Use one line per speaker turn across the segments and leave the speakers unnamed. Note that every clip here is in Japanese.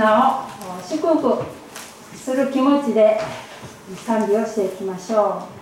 なを祝福する気持ちで賛美をしていきましょう。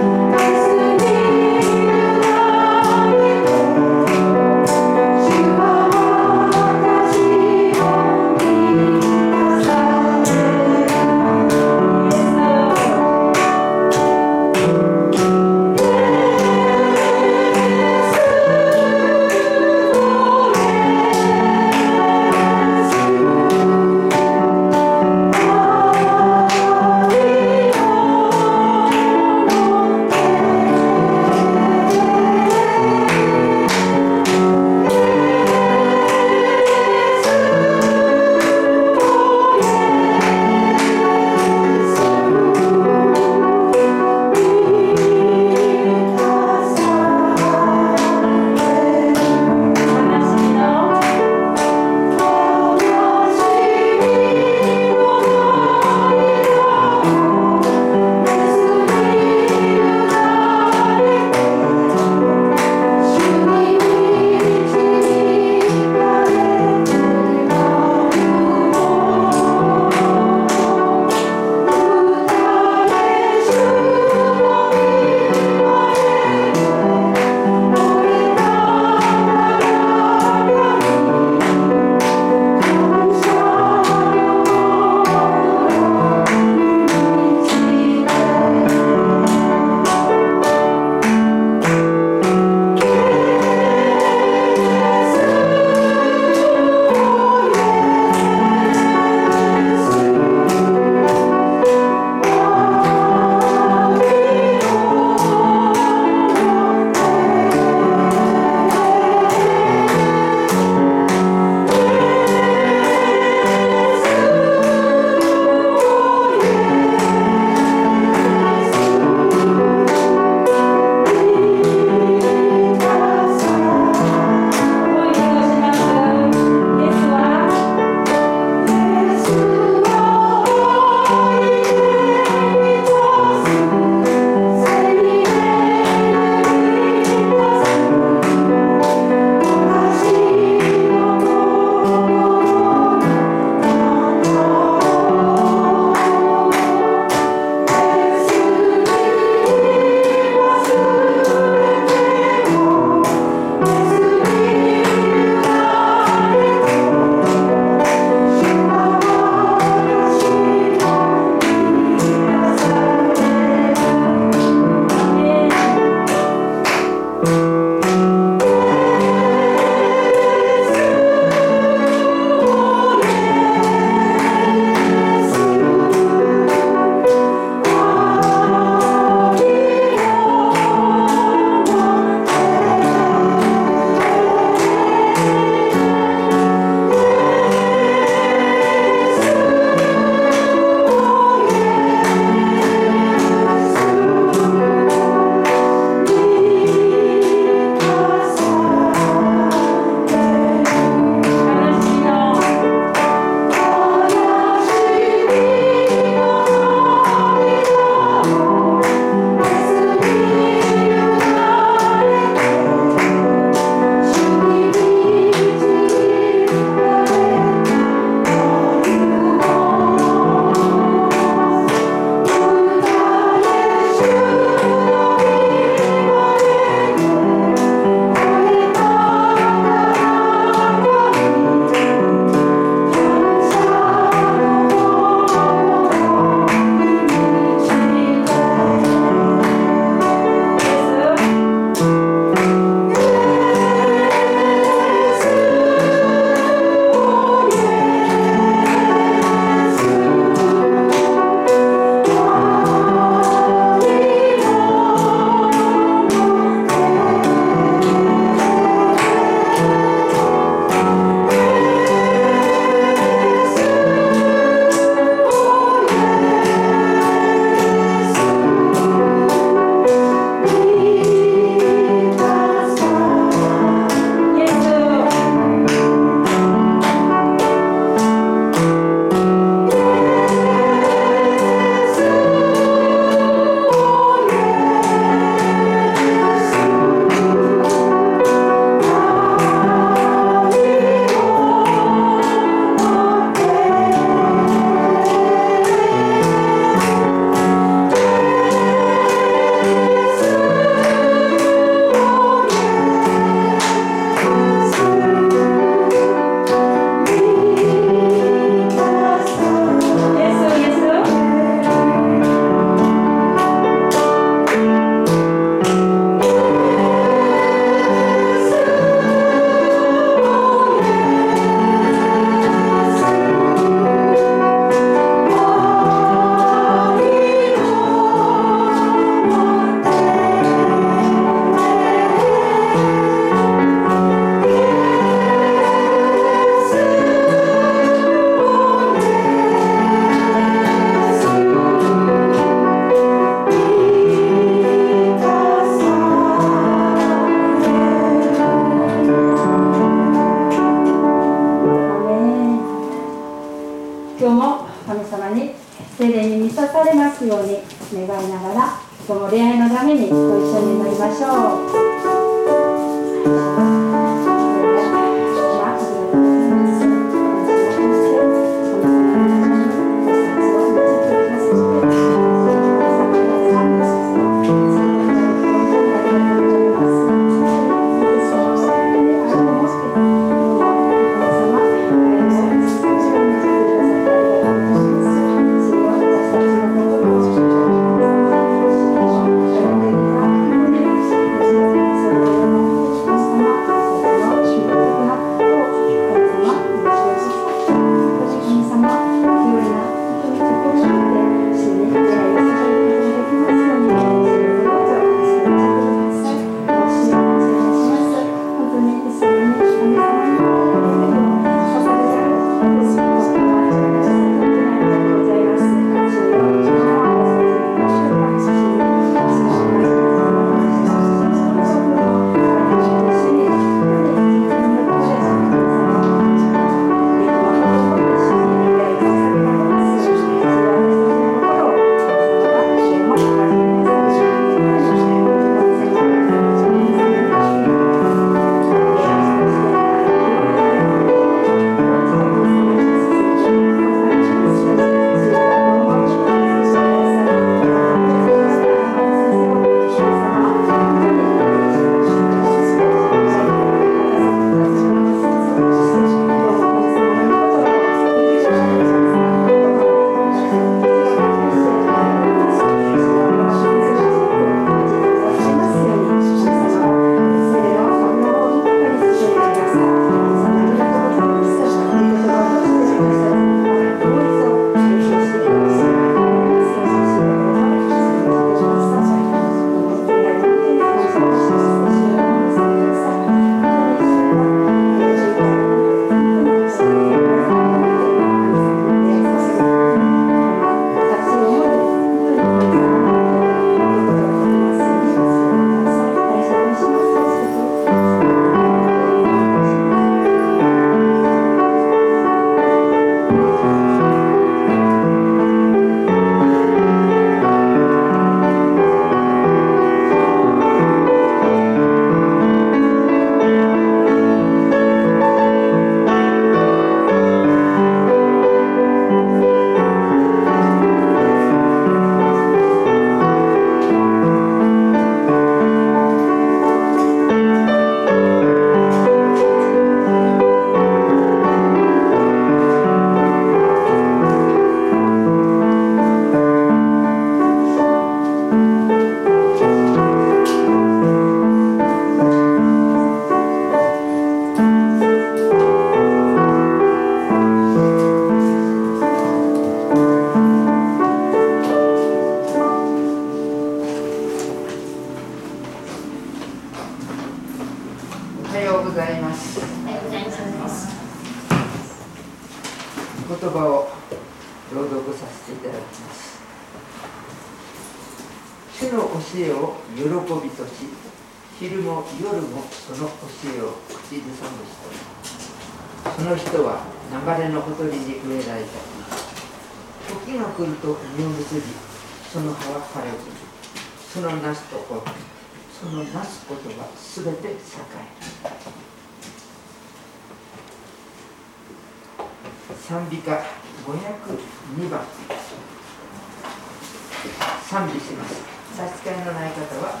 賛美します。差し支えのない方は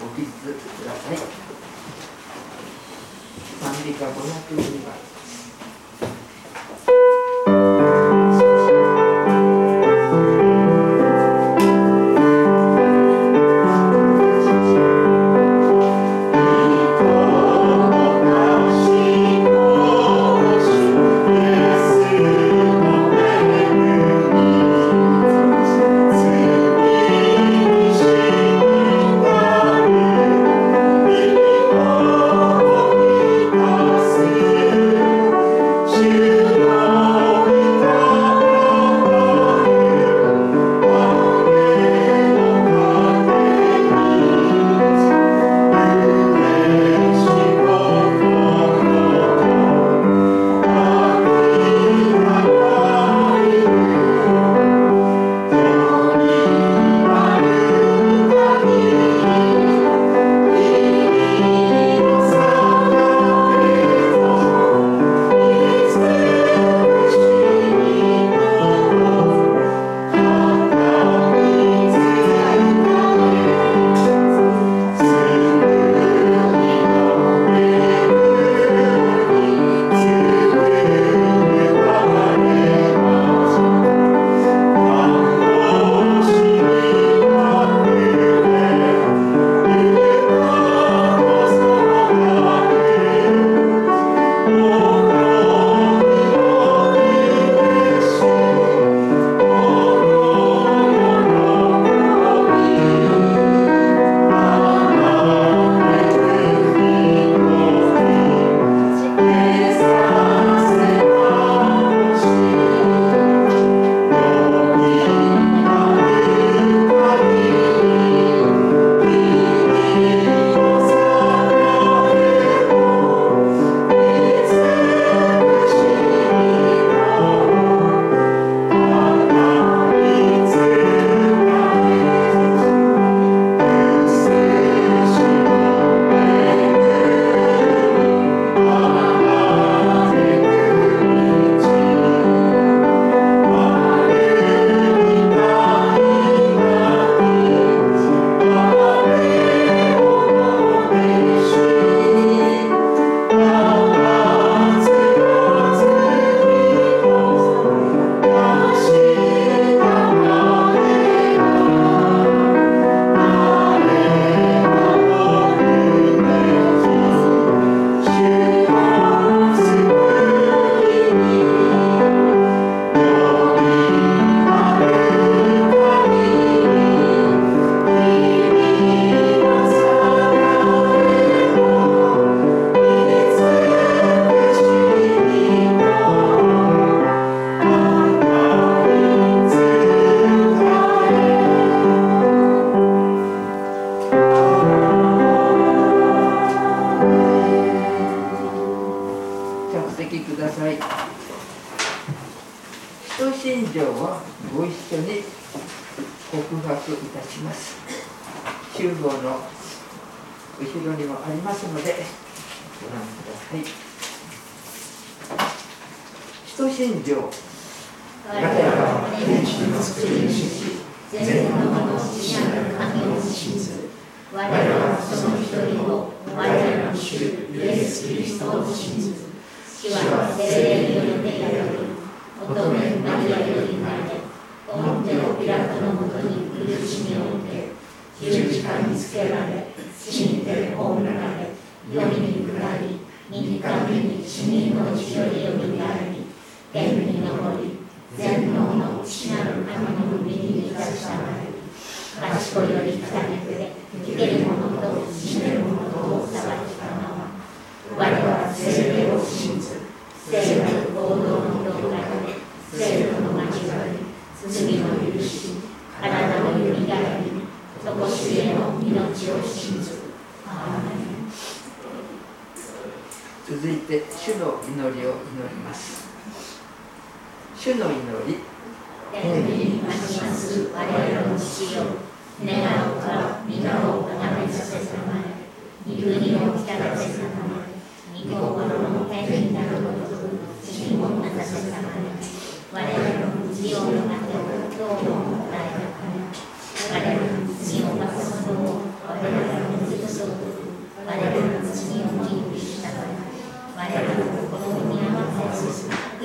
ご記述ください。賛美歌502番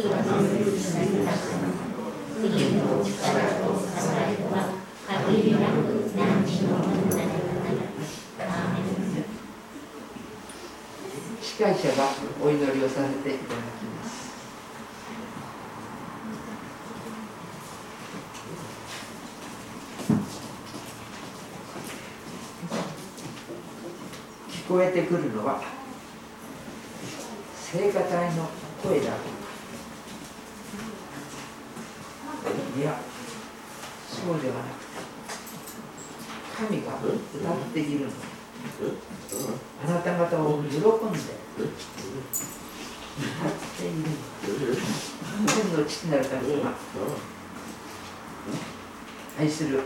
司会者がお祈りをさせていただきます。聞こえてくるのは聖歌隊の声だいやそうではなくて神が歌っているのあなた方を喜んで歌っているの。天の父なる神様愛する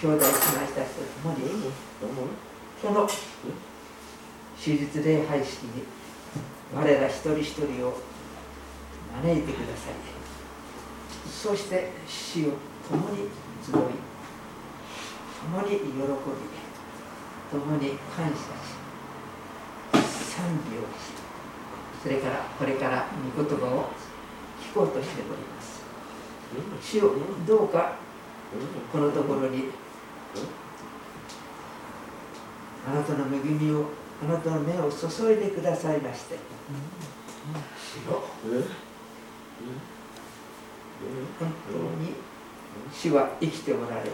兄弟姉妹たちと共にこの手術礼拝式に我ら一人一人を招いてください。そして死を共に集い共に喜び共に感謝し賛美をしそれからこれから御言葉を聞こうとしております主をどうかこのところにあなたの恵みをあなたの目を注いでくださいまして主よ本当に？主は生きておられる。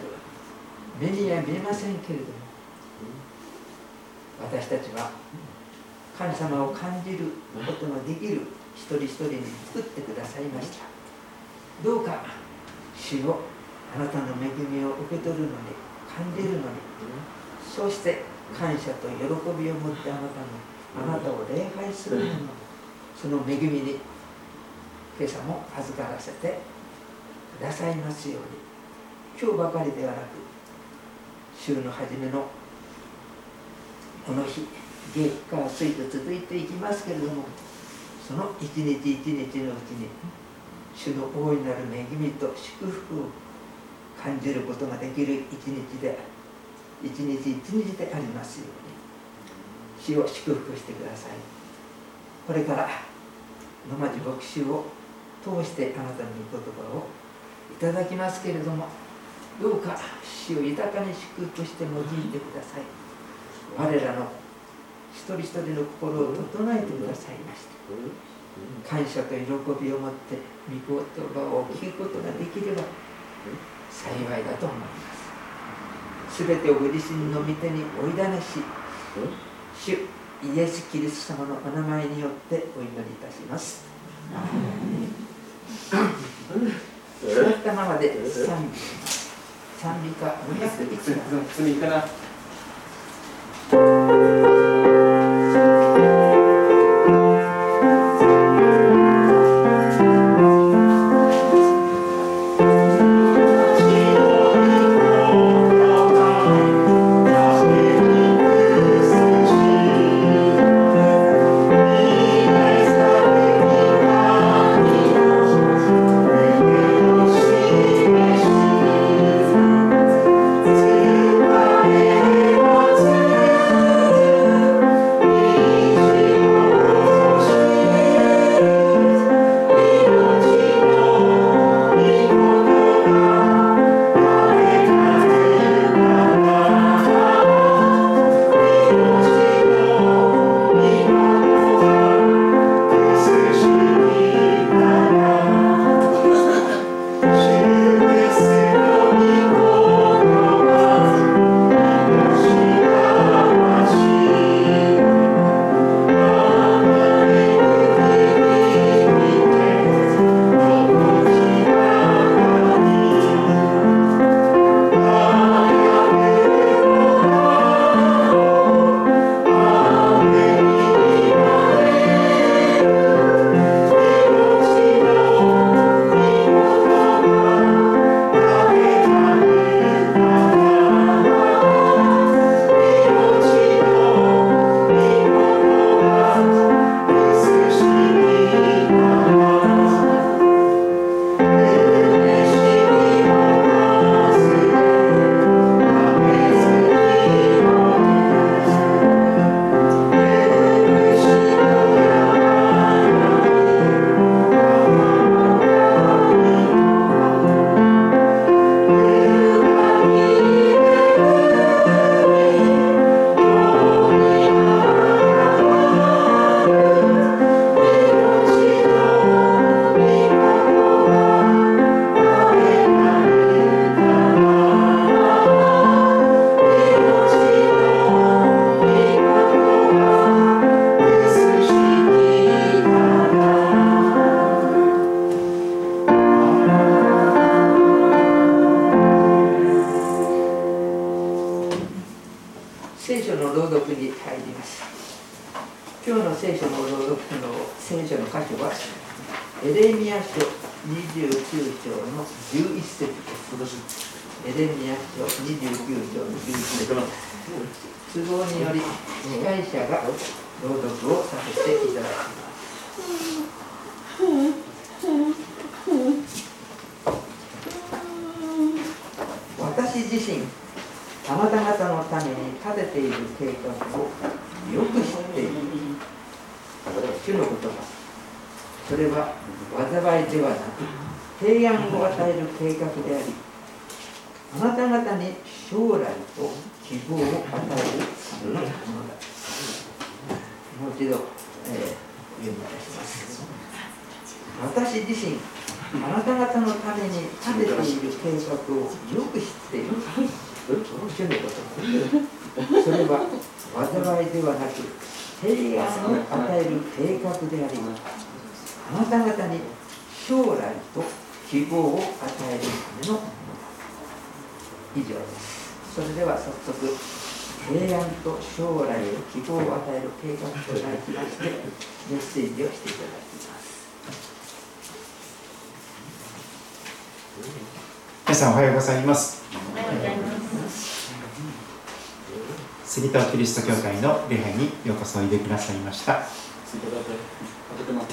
目には見えませんけれども。私たちは神様を感じることのできる一人一人に作ってくださいました。どうか主をあなたの恵みを受け取るのに感じるのにそして感謝と喜びを持ってあなたのあなたを礼拝するののその恵みに今朝も預からせてくださいますように。今日ばかりではなく週の初めのこの日月火水と続いていきますけれどもその一日一日のうちに主の大いなる恵みと祝福を感じることができる一日で一日一日でありますように。主を祝福してください。これから野町牧師を通してあなたの御言葉をただきますけれどもどうか主を豊かに祝福して用いてください。我らの一人一人の心を整えてくださいました感謝と喜びを持って御言葉を聞くことができれば幸いだと思います。すべてをご自身の御手においだなし主イエス・キリスト様のお名前によってお祈りいたします。座ったままで賛美賛美歌501
罪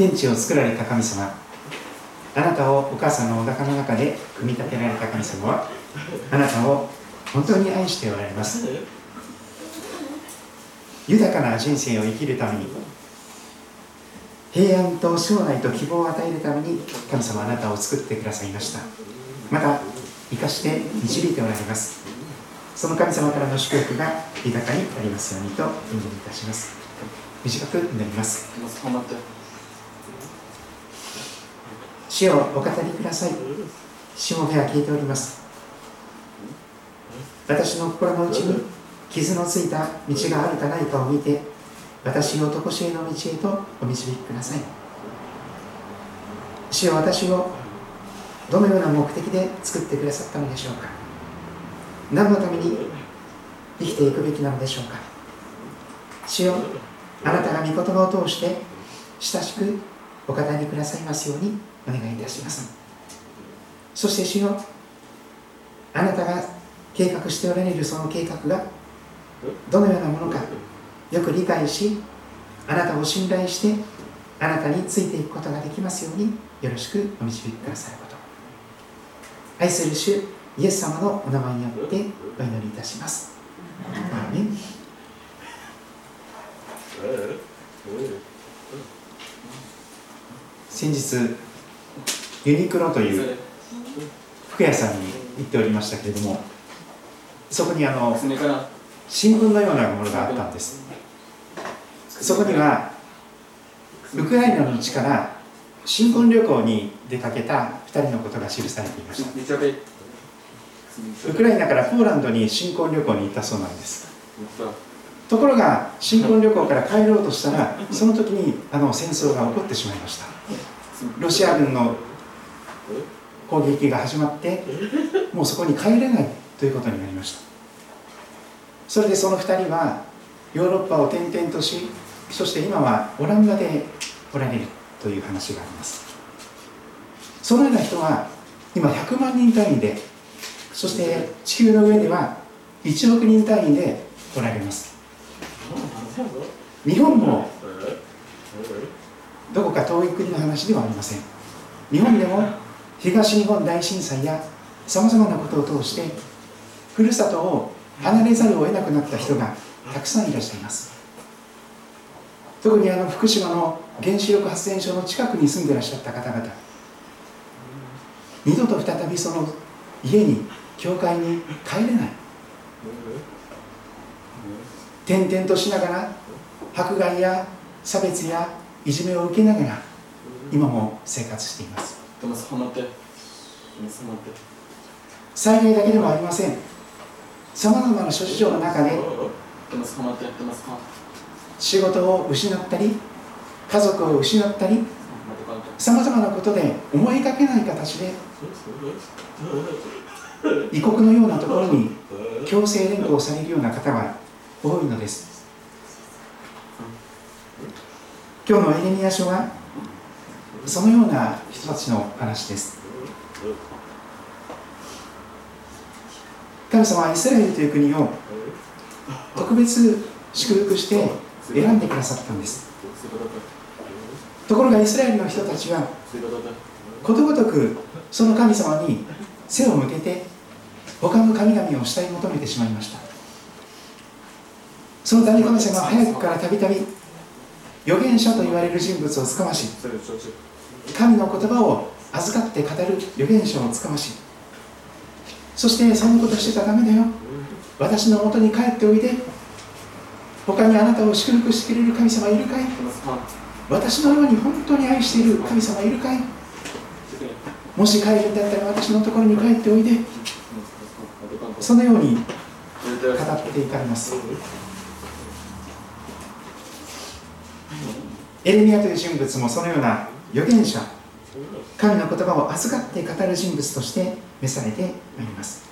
天地を作られた神様。あなたをお母さんのお腹の中で組み立てられた神様はあなたを本当に愛しておられます。豊かな人生を生きるために平安と将来と希望を与えるために神様あなたを作ってくださいました。また生かして導いておられます。その神様からの祝福が豊かになりますようにとお祈りいたします。短く祈ります。主をお語りください。主も目は聞いております。私の心の内に傷のついた道があるかないかを見て私を常しえの道へとお導きください。主は私をどのような目的で作ってくださったのでしょうか。何のために生きていくべきなのでしょうか。主よあなたが御言葉を通して親しくお語りくださいますように。お願いいたします。そして主よあなたが計画しておられるその計画がどのようなものかよく理解しあなたを信頼してあなたについていくことができますようによろしくお導きくださること。愛する主イエス様のお名前によってお祈りいたします。アーメン。先日ユニクロという服屋さんに行っておりましたけれどもそこにあの新聞のようなものがあったんです。そこにはウクライナの地から新婚旅行に出かけた2人のことが記されていました。ウクライナからポーランドに新婚旅行に行ったそうなんです。ところが新婚旅行から帰ろうとしたらその時にあの戦争が起こってしまいました。ロシア軍の攻撃が始まってもうそこに帰れないということになりました。それでその2人はヨーロッパを転々としそして今はオランダでおられるという話があります。そのような人は今100万人単位でそして地球の上では1億人単位でおられます。日本もどこか遠い国の話ではありません。日本でも東日本大震災やさまざまなことを通してふるさとを離れざるを得なくなった人がたくさんいらっしゃいます。特にあの福島の原子力発電所の近くに住んでらっしゃった方々二度と再びその家に教会に帰れない。転々としながら迫害や差別やいじめを受けながら今も生活しています。でもって。災害だけではありません。さまざまな諸事情の中で仕事を失ったり家族を失ったりさまざまなことで思いがけない形で異国のようなところに強制連行されるような方は多いのです。今日のエレニア書はそのような人たちの話です。神様はイスラエルという国を特別祝福して選んでくださったんです。ところがイスラエルの人たちはことごとくその神様に背を向けて他の神々を慕い求めてしまいました。そのため神様は早くからたびたび預言者と言われる人物をつかまし神の言葉を預かって語る預言者をつかましそしてそんなことしてたらダメだよ。私のもとに帰っておいで。他にあなたを祝福してくれる神様いるかい。私のように本当に愛している神様いるかい。もし帰るんだったら私のところに帰っておいで。そのように語っていかれます。エレミアという人物もそのような預言者。神の言葉を預かって語る人物として召されてまいります。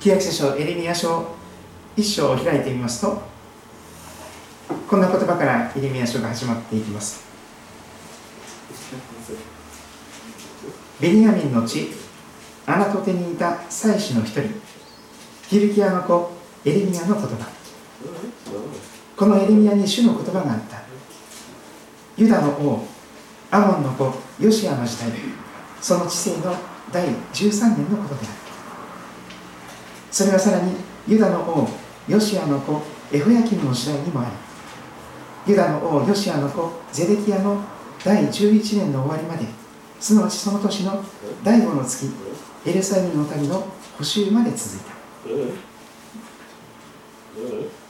旧約聖書エレミア書一章を開いてみますとこんな言葉からエレミア書が始まっていきます。ベニヤミンの地アナトテにいた祭司の一人ヒルキアの子エレミアの言葉。このエレミアに主の言葉があった。ユダの王アモンの子ヨシアの時代その治世の第13年のことである。それはさらにユダの王ヨシアの子エホヤキムの時代にもありユダの王ヨシアの子ゼデキアの第11年の終わりまですなわちその年の第5の月エルサレムの民の補修まで続いた。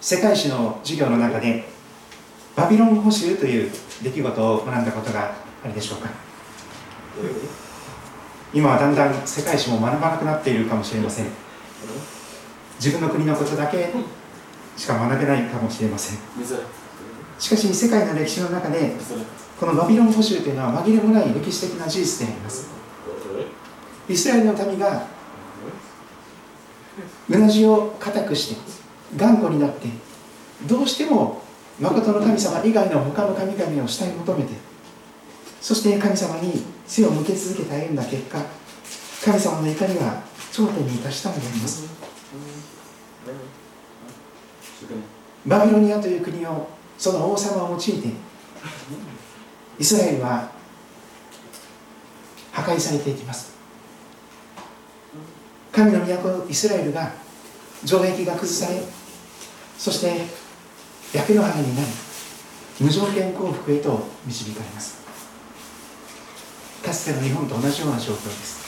世界史の授業の中でバビロン捕囚という出来事を学んだことがあるでしょうか。今はだんだん世界史も学ばなくなっているかもしれません。自分の国のことだけしか学べないかもしれません。しかし世界の歴史の中でこのバビロン捕囚というのは紛れもない歴史的な事実であります。イスラエルの民がうなじを固くして頑固になってどうしても誠の神様以外の他の神々を慕い求めてそして神様に背を向け続けて歩んだ結果神様の怒りは頂点に達したのであります。バビロニアという国をその王様を用いてイスラエルは破壊されていきます。神の都イスラエルが城壁が崩されそして焼け野原になり無条件降伏へと導かれます。かつての日本と同じような状況です。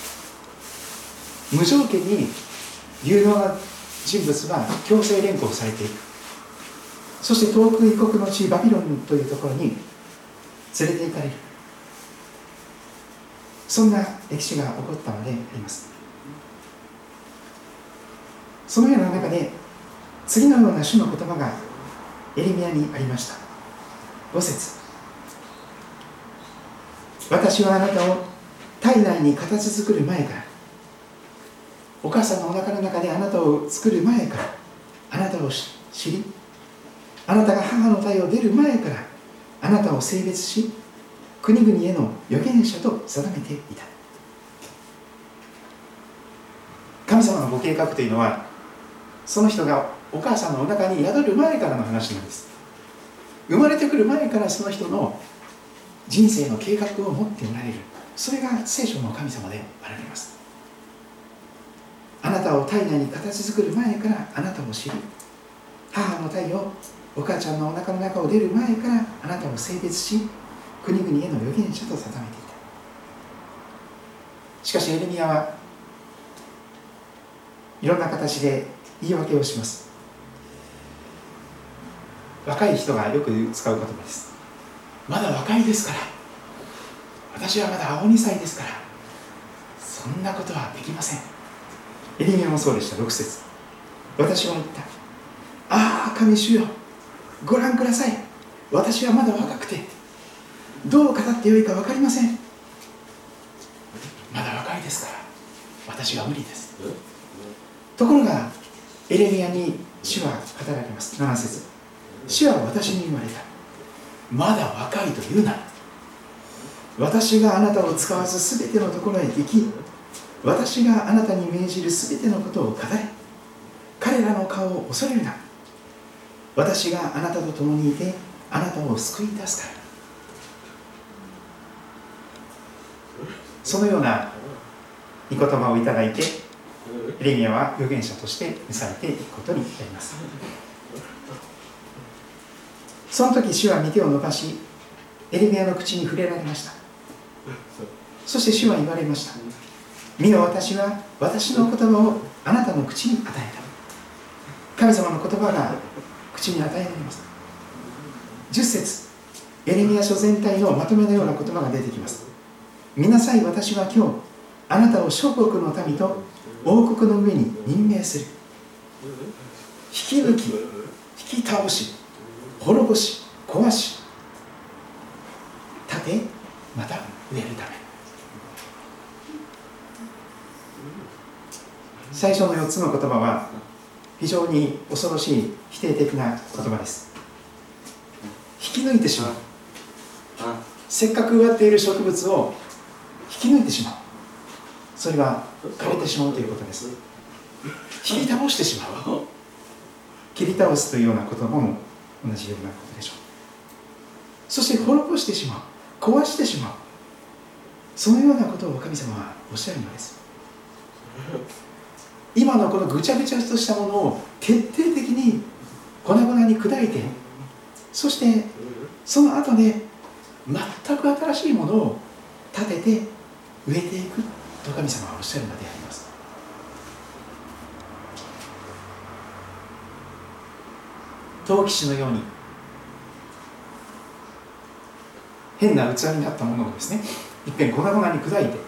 無条件に有能な人物は強制連行されていく。そして遠く異国の地バビロンというところに連れて行かれる。そんな歴史が起こったのであります。そのような中で次のような主の言葉がエレミアにありました。5節。私はあなたを体内に形作る前からお母さんのお腹の中であなたを作る前からあなたを知りあなたが母の体を出る前からあなたを性別し国々への預言者と定めていた。神様のご計画というのはその人がお母さんのお腹に宿る前からの話なんです。生まれてくる前からその人の人生の計画を持っておられる。それが聖書の神様であられます。あなたを体内に形作る前からあなたを知り母の体をお母ちゃんのお腹の中を出る前からあなたを性別し国々への預言者と定めていた。しかしエレミアはいろんな形で言い訳をします。若い人がよく使う言葉です。まだ若いですから。私はまだ青2歳ですから。そんなことはできません。エリミアもそうでした。6節。私は言った。ああ神主よ。ご覧ください。私はまだ若くて。どう語ってよいか分かりません。まだ若いですから。私は無理です。ところがエレミアに主は語られます。7節主は私に言われた。まだ若いと言うな。ら私があなたを使わず全てのところへ行き私があなたに命じる全てのことを語れ。彼らの顔を恐れるな。私があなたと共にいてあなたを救い出すから。そのような御言葉をいただいてレミアは預言者として召されていくことになります。その時主は御手を伸ばしエレミアの口に触れられました。そして主は言われました。見よ私は私の言葉をあなたの口に与えた。神様の言葉が口に与えられます。10節エレミア書全体のまとめのような言葉が出てきます。見なさい私は今日あなたを諸国の民と王国の上に任命する。引き抜き引き倒し。滅ぼし壊し立てまた植えるため。最初の4つの言葉は非常に恐ろしい否定的な言葉です。引き抜いてしまう。せっかく植わっている植物を引き抜いてしまう。それは枯れてしまうということです。引き倒してしまう。切り倒すというような言葉も同じようなことでしょう。そして滅ぼしてしまう壊してしまう。そのようなことを神様はおっしゃるのです。今のこのぐちゃぐちゃとしたものを徹底的に粉々に砕いてそしてその後で全く新しいものを立てて植えていくと神様はおっしゃるのであります陶器師のように。変な器になったものをですねいっぺん粉々に砕いて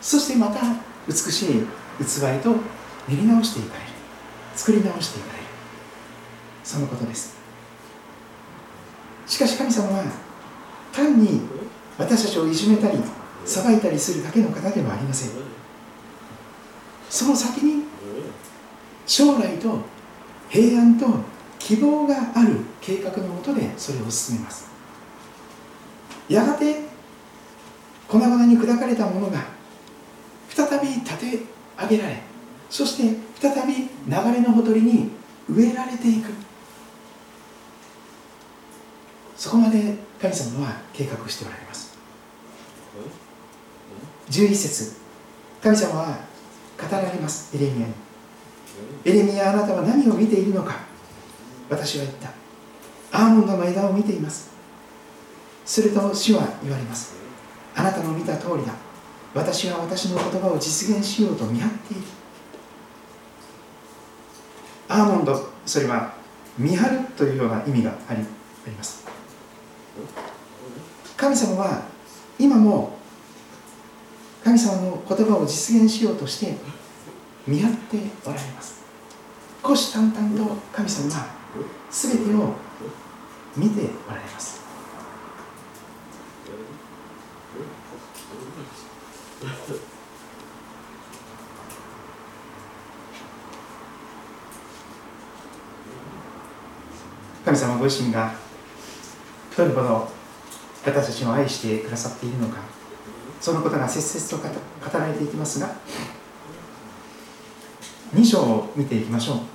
そしてまた美しい器へと練り直していかれる。作り直していかれる。そのことです。しかし神様は単に私たちをいじめたり裁いたりするだけの方ではありません。その先に将来と平安と希望がある計画のもとでそれを進めます。やがて粉々に砕かれたものが再び立て上げられそして再び流れのほとりに植えられていく。そこまで神様は計画しておられます。11節神様は語られますエレミアに。エレミアあなたは何を見ているのか。私は言った。アーモンドの枝を見ています。すると主は言われます。あなたの見た通りだ。私は私の言葉を実現しようと見張っている。アーモンドそれは見張るというような意味がありあります。神様は今も神様の言葉を実現しようとして見張っておられます。虎視眈々と神様は全てを見ておられます。神様ご自身がどれほど私たちを愛してくださっているのかそのことが切々と語られていきますが2章を見ていきましょう。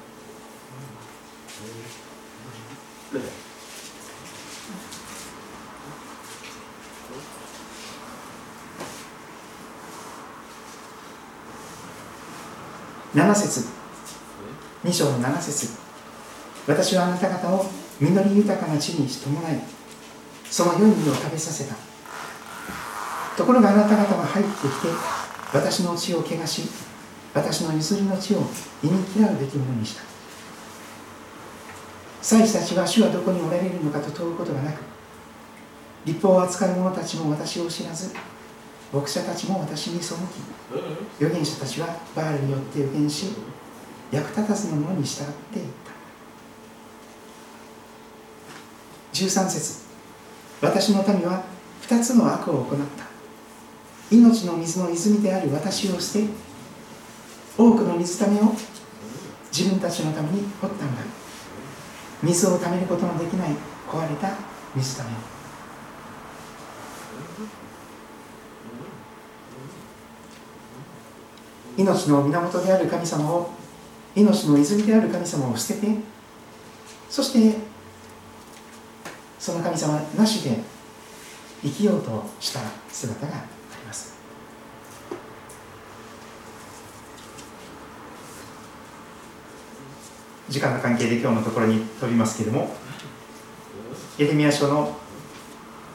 7節。2章の7節。私はあなた方を実り豊かな地に伴いその良い実を食べさせた。ところがあなた方は入ってきて私の血を汚し私の譲りの地を忌み嫌うべきものにした。祭司たちは主はどこにおられるのかと問うことがなく立法を扱う者たちも私を知らず牧者たちも私に背き預言者たちはバールによって預言し役立たずのものに従っていった。13節私の民は2つの悪を行った。命の水の泉である私を捨て多くの水ためを自分たちのために掘ったのだ。水をためることのできない壊れた水ため命の源である神様を命の泉である神様を捨ててそしてその神様なしで生きようとした姿があります。時間の関係で今日のところに飛びますけれどもエレミア書の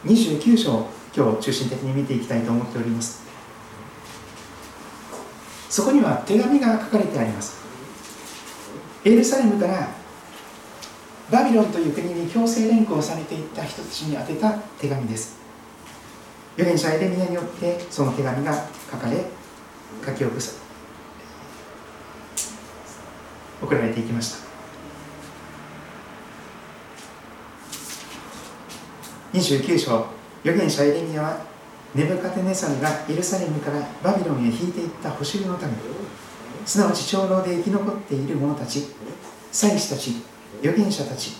29章今日中心的に見ていきたいと思っております。そこには手紙が書かれてあります。エルサレムからバビロンという国に強制連行されていった人たちに宛てた手紙です。預言者エレミアによってその手紙が書かれ書き起こさ送られていきました。29章預言者エレミアはネブカテネサルがエルサレムからバビロンへ引いていった補修のためすなわち長老で生き残っている者たち祭司たち預言者たち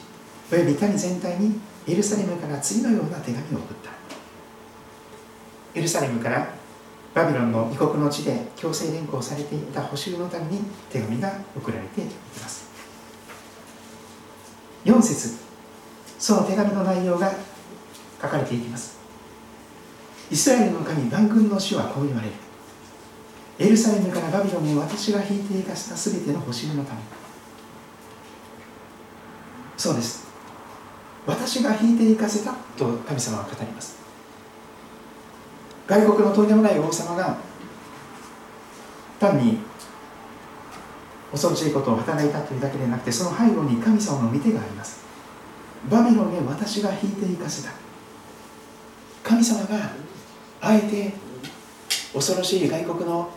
および民全体にエルサレムから次のような手紙を送った。エルサレムからバビロンの異国の地で強制連行されていた補修のために手紙が送られています。4節その手紙の内容が書かれていきます。イスラエルの神万軍の主はこう言われる。エルサレムからバビロンに私が引いていかせた全ての補修のため。そうです。私が引いていかせたと神様は語ります。外国のとんでもない王様が単に恐ろしいことを働いたというだけでなくてその背後に神様の御手があります。バビロンへ私が引いていかせた。神様があえて恐ろしい外国の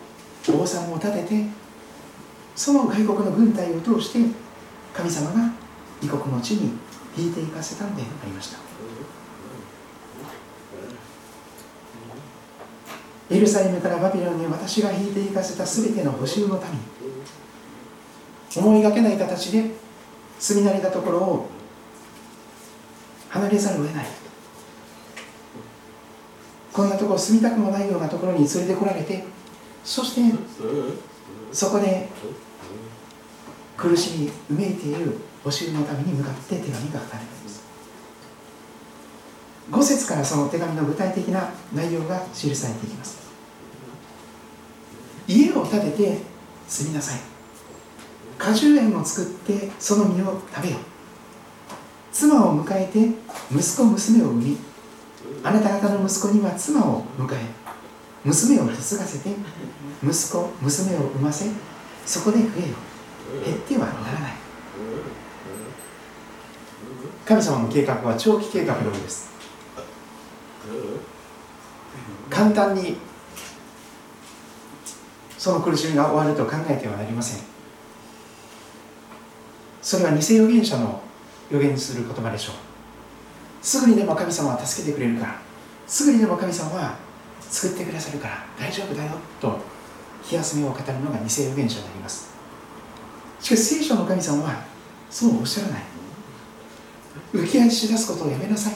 王様を立ててその外国の軍隊を通して神様が異国の地に引いていかせたんでありました。エルサレムからバビロンに私が引いていかせた全ての補修のために思いがけない形で住み慣れたところを離れざるを得ない。こんなところ住みたくもないようなところに連れてこられてそしてそこで苦しみうめいている募集のために向かって手紙が書かれています。5節からその手紙の具体的な内容が記されていきます。家を建てて住みなさい。果樹園を作ってその実を食べよ。妻を迎えて息子娘を産みあなた方の息子には妻を迎え娘を嫁がせて息子娘を産ませそこで増えよ減ってはならない。神様の計画は長期計画のようです。簡単にその苦しみが終わると考えてはなりません。それは偽預言者の予言する言葉でしょう。すぐにでも神様は助けてくれるから。すぐにでも神様は救ってくださるから。大丈夫だよと。気休めを語るのが偽預言者であります。しかし聖書の神様はそうおっしゃらない。浮き足し出すことをやめなさい。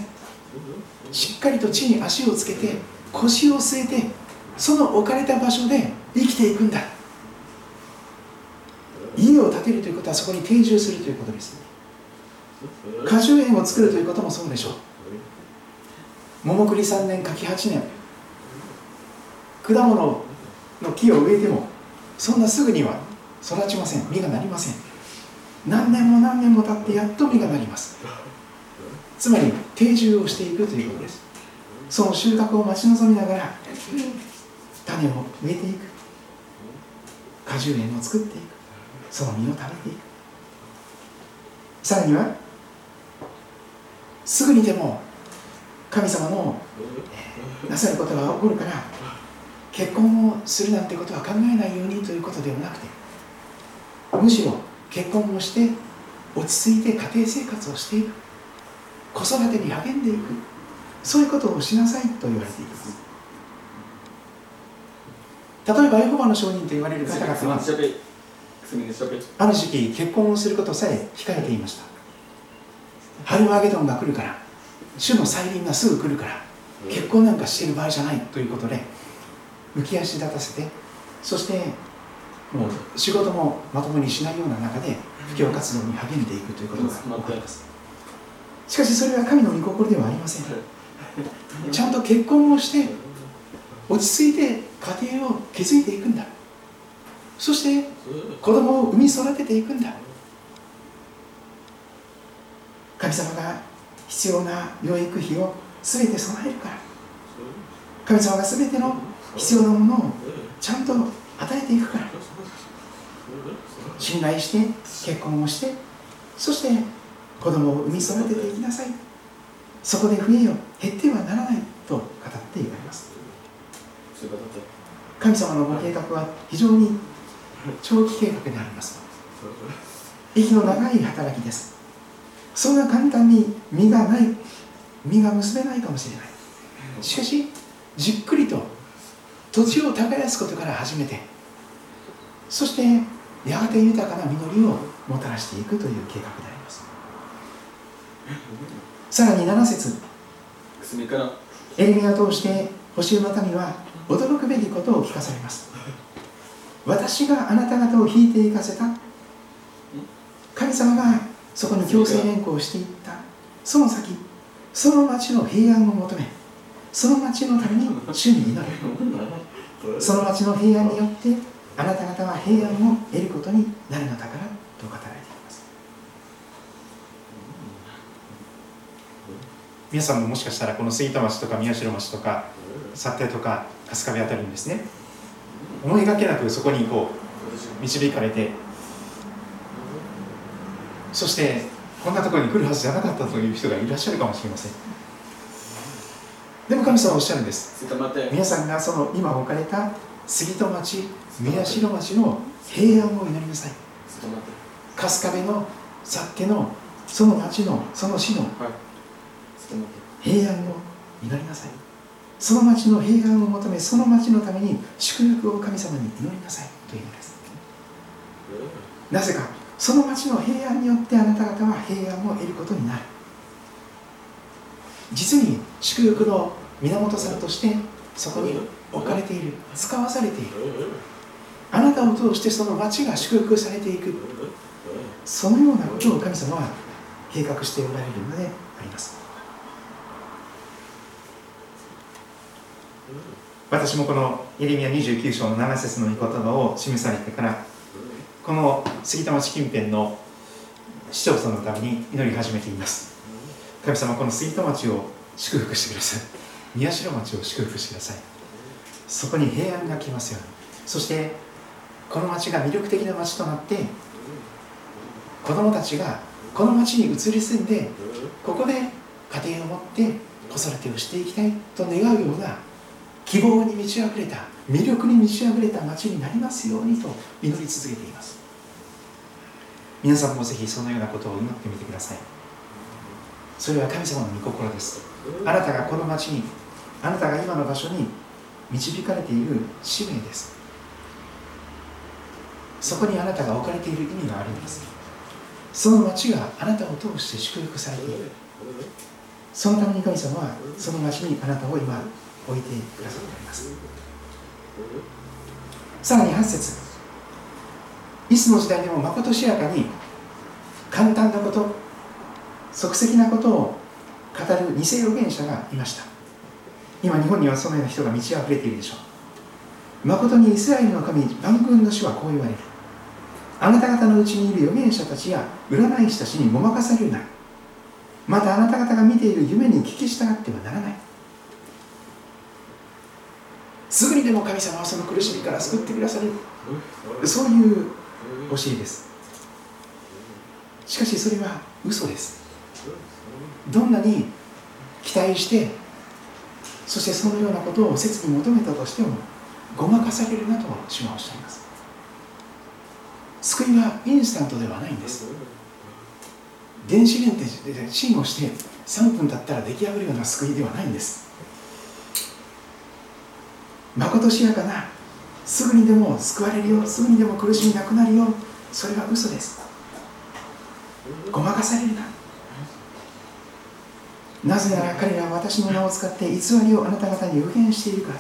しっかりと地に足をつけて腰を据えてその置かれた場所で生きていくんだ。家を建てるということはそこに定住するということです。果樹園を作るということもそうでしょう。桃栗3年柿8年。果物の木を植えてもそんなすぐには育ちません。実がなりません。何年も何年も経ってやっと実がなります。つまり定住をしていくということです。その収穫を待ち望みながら種を植えていく。果樹園を作っていく。その実を食べていく。さらにはすぐにでも神様のなさることが起こるから結婚をするなんてことは考えないようにということではなくてむしろ結婚をして落ち着いて家庭生活をしていく。子育てに励んでいく。そういうことをしなさいと言われています。例えばエホバの証人と言われる方々はある時期結婚をすることさえ控えていましたハルマゲドンが来るから主の再臨がすぐ来るから結婚なんかしてる場合じゃないということで浮き足立たせてそしてもう仕事もまともにしないような中で布教活動に励んでいくということが起こります。しかしそれは神の御心ではありません。ちゃんと結婚をして落ち着いて家庭を築いていくんだ。そして子供を産み育てていくんだ神様が必要な養育費を全て備えるから。神様が全ての必要なものをちゃんと与えていくから。信頼して結婚をしてそして子供を産み育てていきなさい。そこで増えよ減ってはならないと語って言われます神様のご計画は非常に長期計画であります。息の長い働きですそんな簡単に実がない実が結べないかもしれない。しかしじっくりと土地を耕すことから始めてそしてやがて豊かな実りをもたらしていくという計画であります。さらに7節。エレミアを通して補修の民は驚くべきことを聞かされます。私があなた方を引いていかせた。神様がそこに強制連行していった。その先その町の平安を求めその町のために主に祈る。その町の平安によってあなた方は平安を得ることになるのだからと語られています。皆さんももしかしたらこの杉田町とか宮代町とか幸手とか春日部あたりにですね思いがけなくそこにこう導かれてそしてこんなところに来るはずじゃなかったという人がいらっしゃるかもしれません。でも神様はおっしゃるんです。皆さんがその今置かれた杉戸町宮代町の平安を祈りなさい。春日部の幸手のその町のその市の平安を祈りなさい。その町の平安を求めその町のために祝福を神様に祈りなさいというのですなぜかその町の平安によってあなた方は平安を得ることになる。実に祝福の源さんとしてそこに置かれている使わされている。あなたを通してその町が祝福されていく。そのようなことを神様は計画しておられるのであります。私もこのエレミア29章の7節の御言葉を示されてからこの杉田町近辺の市町村のために祈り始めています。神様この杉田町を祝福してください。宮代町を祝福してください。そこに平安が来ますように。そしてこの町が魅力的な町となって子供たちがこの町に移り住んでここで家庭を持って子育てをしていきたいと願うような希望に満ち溢れた魅力に満ち溢れた町になりますようにと祈り続けています。皆さんもぜひそのようなことを祈ってみてください。それは神様の御心です。あなたがこの町にあなたが今の場所に導かれている使命です。そこにあなたが置かれている意味があるんです。その町があなたを通して祝福されている。そのために神様はその町にあなたを今置いてくださっております。さらに8節。いつの時代でもまことしやかに簡単なこと即席なことを語る偽預言者がいました。今日本にはそのような人が満ち溢れているでしょう。誠にイスラエルの神万軍の主はこう言われる。あなた方のうちにいる預言者たちや占い師たちにごまかされるな。またあなた方が見ている夢に聞き従ってはならない。すぐにでも神様はその苦しみから救ってくださる。そういう教えです。しかしそれは嘘です。どんなに期待してそしてそのようなことを切に求めたとしてもごまかされるなと主はおっしゃいます。救いはインスタントではないんです。電子レンジでチンをして3分経ったら出来上がるような救いではないんです。まことしやかなすぐにでも救われるよすぐにでも苦しみなくなるよそれは嘘です。ごまかされるな。なぜなら彼らは私の名を使って偽りをあなた方に予言しているから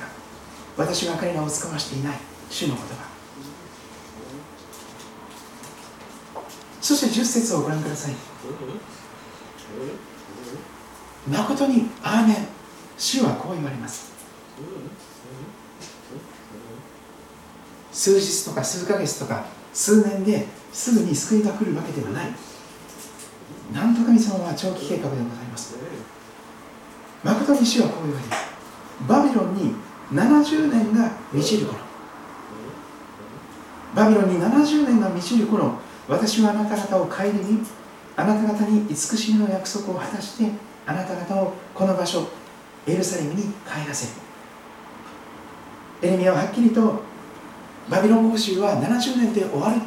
私は彼らを使わしていない。主の言葉。そして10節をご覧ください。誠にアーメン。主はこう言われます数日とか数ヶ月とか数年ですぐに救いが来るわけではない。なんと神様は長期計画でございます。誠に主はこう言われバビロンに70年が満ちる頃。バビロンに70年が満ちる頃私はあなた方を顧みあなた方に慈しみの約束を果たしてあなた方をこの場所エルサレムに帰らせる。エレミアははっきりとバビロン合衆は70年で終わる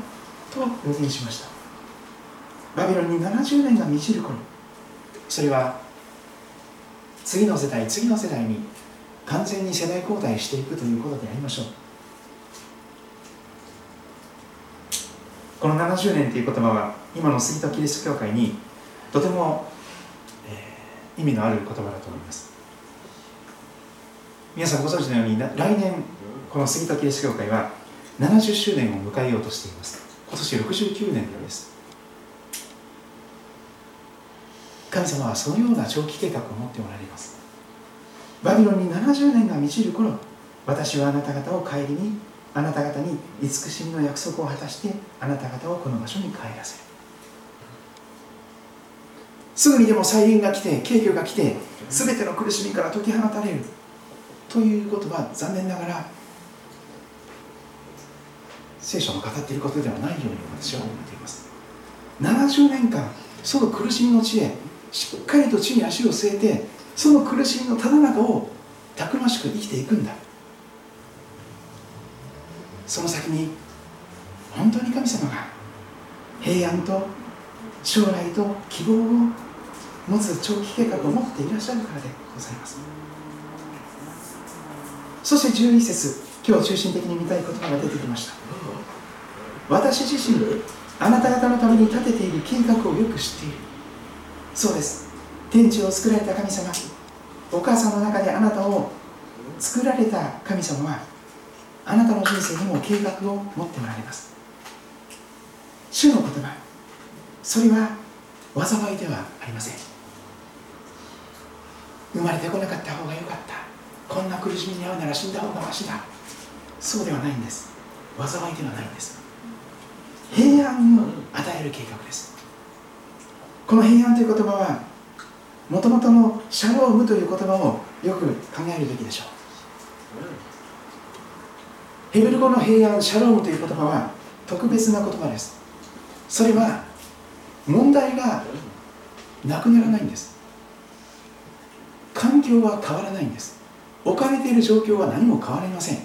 と予言しました。バビロンに70年が満ちる頃。それは次の世代次の世代に完全に世代交代していくということでありましょう。この70年という言葉は今の杉戸キリスト教会にとても、えー、意味のある言葉だと思います。皆さんご存知のように来年この杉戸キリスト教会は70周年を迎えようとしています。今年69年です。神様はそのような長期計画を持っておられます。バビロンに70年が満ちる頃私はあなた方を顧みあなた方に慈しみの約束を果たしてあなた方をこの場所に帰らせる。すぐにでも再臨が来て景挙が来て全ての苦しみから解き放たれる。ということは残念ながら聖書の語っていることではないように私は思っています。70年間その苦しみの地へしっかりと地に足を据えてその苦しみのただ中をたくましく生きていくんだ。その先に本当に神様が平安と将来と希望を持つ長期計画を持っていらっしゃるからでございます。そして12節今日中心的に見たい言葉が出てきました。私自身あなた方のために立てている計画をよく知っている。そうです。天地を作られた神様。お母さんの中であなたを作られた神様はあなたの人生にも計画を持っておられます。主の言葉。それは災いではありません。生まれてこなかった方がよかった。こんな苦しみに遭うなら死んだ方がましだ。そうではないんです。災いではないんです。平安を与える計画です。この平安という言葉はもともとのシャロームという言葉をよく考えるべきでしょう。ヘブル語の平安シャロームという言葉は特別な言葉です。それは問題がなくならないんです。環境は変わらないんです。置かれている状況は何も変わりません。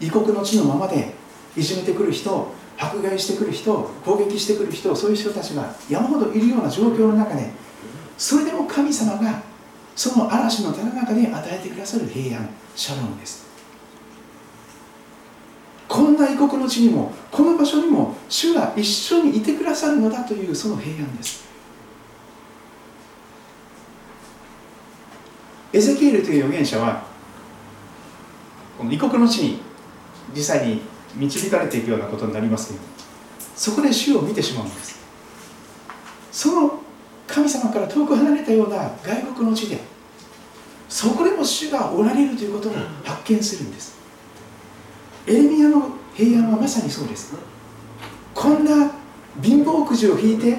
異国の地のままでいじめてくる人迫害してくる人攻撃してくる人そういう人たちが山ほどいるような状況の中でそれでも神様がその嵐のただ中で与えてくださる平安シャロンです。こんな異国の地にもこの場所にも主が一緒にいてくださるのだというその平安です。エゼキエルという預言者はこの異国の地に実際に導かれていくようなことになりますけどそこで主を見てしまうんです。その神様から遠く離れたような外国の地でそこでも主がおられるということを発見するんです。エレミアの平安はまさにそうです。こんな貧乏くじを引いて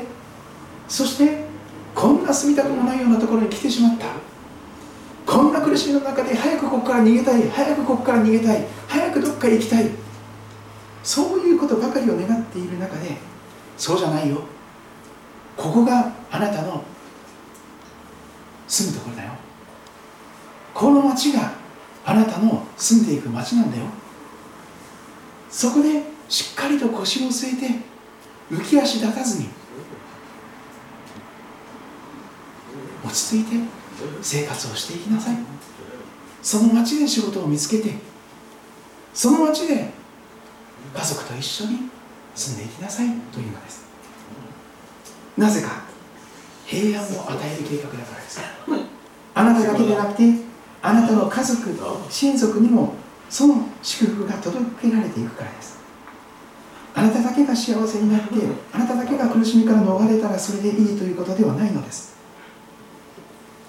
そしてこんな住みたくもないようなところに来てしまった。こんな苦しみの中で早くここから逃げたい早くここから逃げたい早くどっか行きたい。そういうことばかりを願っている中でそうじゃないよ。ここがあなたの住むところだよ。この町があなたの住んでいく町なんだよ。そこでしっかりと腰を据えて浮き足立たずに落ち着いて生活をしていきなさい。その町で仕事を見つけてその町で家族と一緒に住んでいきなさいというのです。なぜか平安を与える計画だからです。あなただけでなくてあなたの家族親族にもその祝福が届けられていくからです。あなただけが幸せになってあなただけが苦しみから逃れたらそれでいいということではないのです。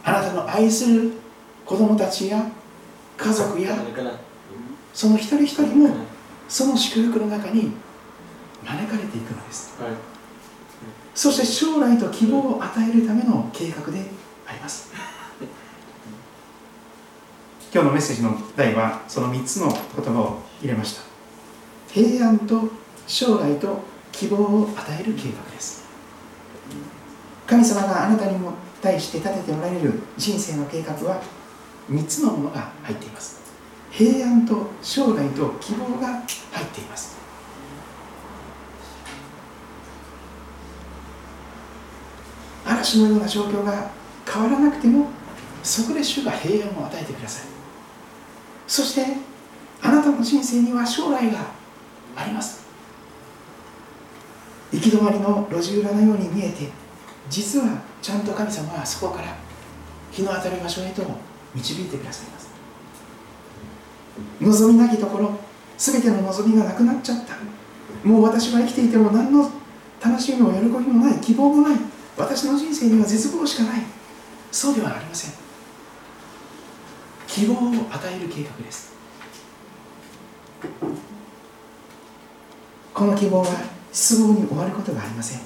あなたの愛する子供たちや家族やその一人一人もその祝福の中に招かれていくのです、はい、そして将来と希望を与えるための計画であります。今日のメッセージの題はその3つの言葉を入れました。平安と将来と希望を与える計画です。神様があなたにも対して立てておられる人生の計画は3つのものが入っています平安と将来と希望が入っています。嵐のような状況が変わらなくてもそこで主が平安を与えてください。そしてあなたの人生には将来があります。行き止まりの路地裏のように見えて実はちゃんと神様はそこから日の当たる場所へと導いてくださいます。望みなきところ全ての望みがなくなっちゃった。もう私は生きていても何の楽しみも喜びもない希望もない。私の人生には絶望しかない。そうではありません。希望を与える計画です。この希望は失望に終わることがありません。